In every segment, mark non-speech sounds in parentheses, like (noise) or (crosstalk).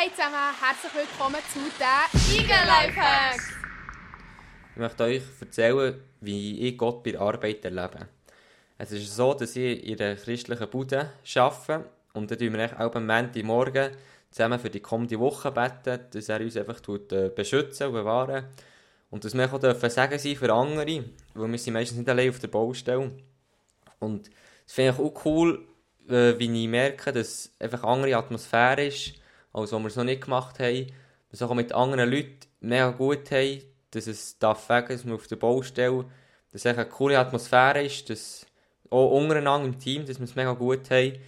Hey zusammen, herzlich willkommen zu den Eagle Lifehacks! Ich möchte euch erzählen, wie ich Gott bei der Arbeit erlebe. Es ist so, dass ich in einer christlichen Bude arbeite und dann tun wir auch am Montagmorgen zusammen für die kommende Woche beten, dass er uns einfach äh, beschützen und bewahren. Und dass wir auch sagen sein für andere, weil wir sind meistens nicht allein auf der Baustelle. Und das finde ich auch cool, äh, wie ich merke, dass einfach eine andere Atmosphäre ist, als wir es noch nicht gemacht haben. Dass auch mit anderen Leuten mega gut haben, dass es darf sagen, dass wir auf der Baustelle, dass es eine coole Atmosphäre ist, dass auch untereinander im Team, dass wir es mega gut haben.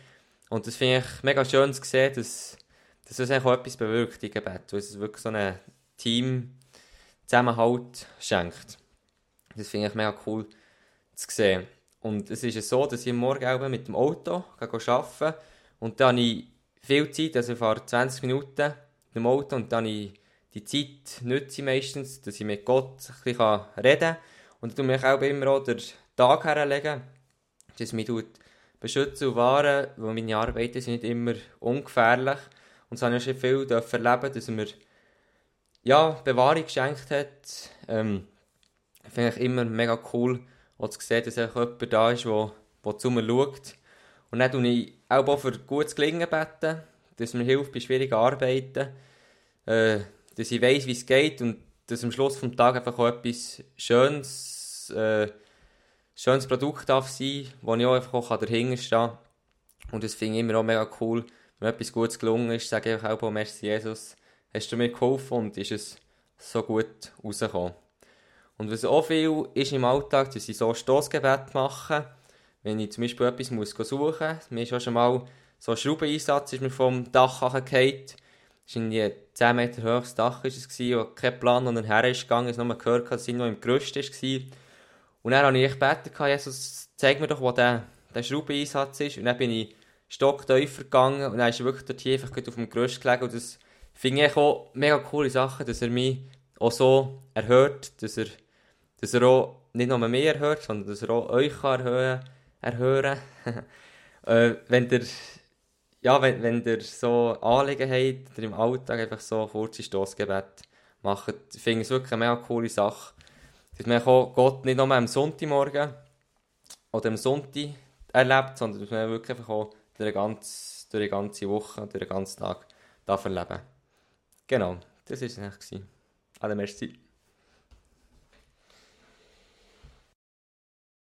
Und das finde ich mega schön zu sehen, dass, dass das auch etwas bewirkt im Gebet, weil es wirklich so ein Team Zusammenhalt schenkt. Das finde ich mega cool zu sehen. Und es ist so, dass ich morgen mit dem Auto arbeite und dann habe ich viel Zeit, also ich fahre 20 Minuten dem Auto und dann ich die Zeit nutze ich meistens, dass ich mit Gott ein bisschen reden kann. Und dann tue ich auch immer auch den Tag herlegen, dass mich beschützen und wahren, weil meine Arbeiten sind nicht immer ungefährlich. Und so habe ich schon viel erleben, dass er mir ja, Bewahrung geschenkt hat. Ähm, Finde ich immer mega cool, auch zu sehen, dass jemand da ist, der, der zu mir schaut. Und dann tue ich auch für gutes Gelingen beten, dass mir hilft bei schwierigen Arbeiten, äh, dass ich weiss, wie es geht und dass am Schluss des Tages einfach auch etwas Schönes, äh, schönes Produkt darf sein, wo ich auch einfach auch dahinter stehen kann. Und das finde ich immer auch mega cool, wenn etwas Gutes gelungen ist, sage ich auch, merci Jesus, hast du mir geholfen und ist es so gut rausgekommen. Und was auch viel ist im Alltag, dass ich so Stossgebet mache, wenn ich zum Beispiel etwas muss suchen muss. Mir ist auch schon mal so ein Schraubeneinsatz ist mir vom Dach gefallen. Es war ein 10 Meter hohes Dach, ist es gewesen, wo kein Plan und her ist gegangen, ich nur gehört, dass es noch im Gerüst war. Und dann habe ich gebeten, Jesus, zeig mir doch, wo der, der Schraubeneinsatz ist. Und dann bin ich stocktiefer gegangen und dann ist er wirklich dort einfach auf dem Gerüst gelegen. Und das finde ich auch mega coole Sachen, dass er mich auch so erhört, dass er dass er auch nicht nur mehr erhört, sondern dass er auch euch kann erhöhen erhören (laughs) äh, wenn ihr ja, wenn, wenn ihr so Anliegen habt oder im Alltag einfach so kurze Stossgebet macht, finde ich es wirklich eine mega coole Sache. Dass man Gott nicht nur am Sonntagmorgen oder am Sonntag erlebt, sondern dass man wirklich einfach auch durch die ganze, ganze Woche, durch den ganzen Tag darf erleben Genau, das war es eigentlich. Alle merci.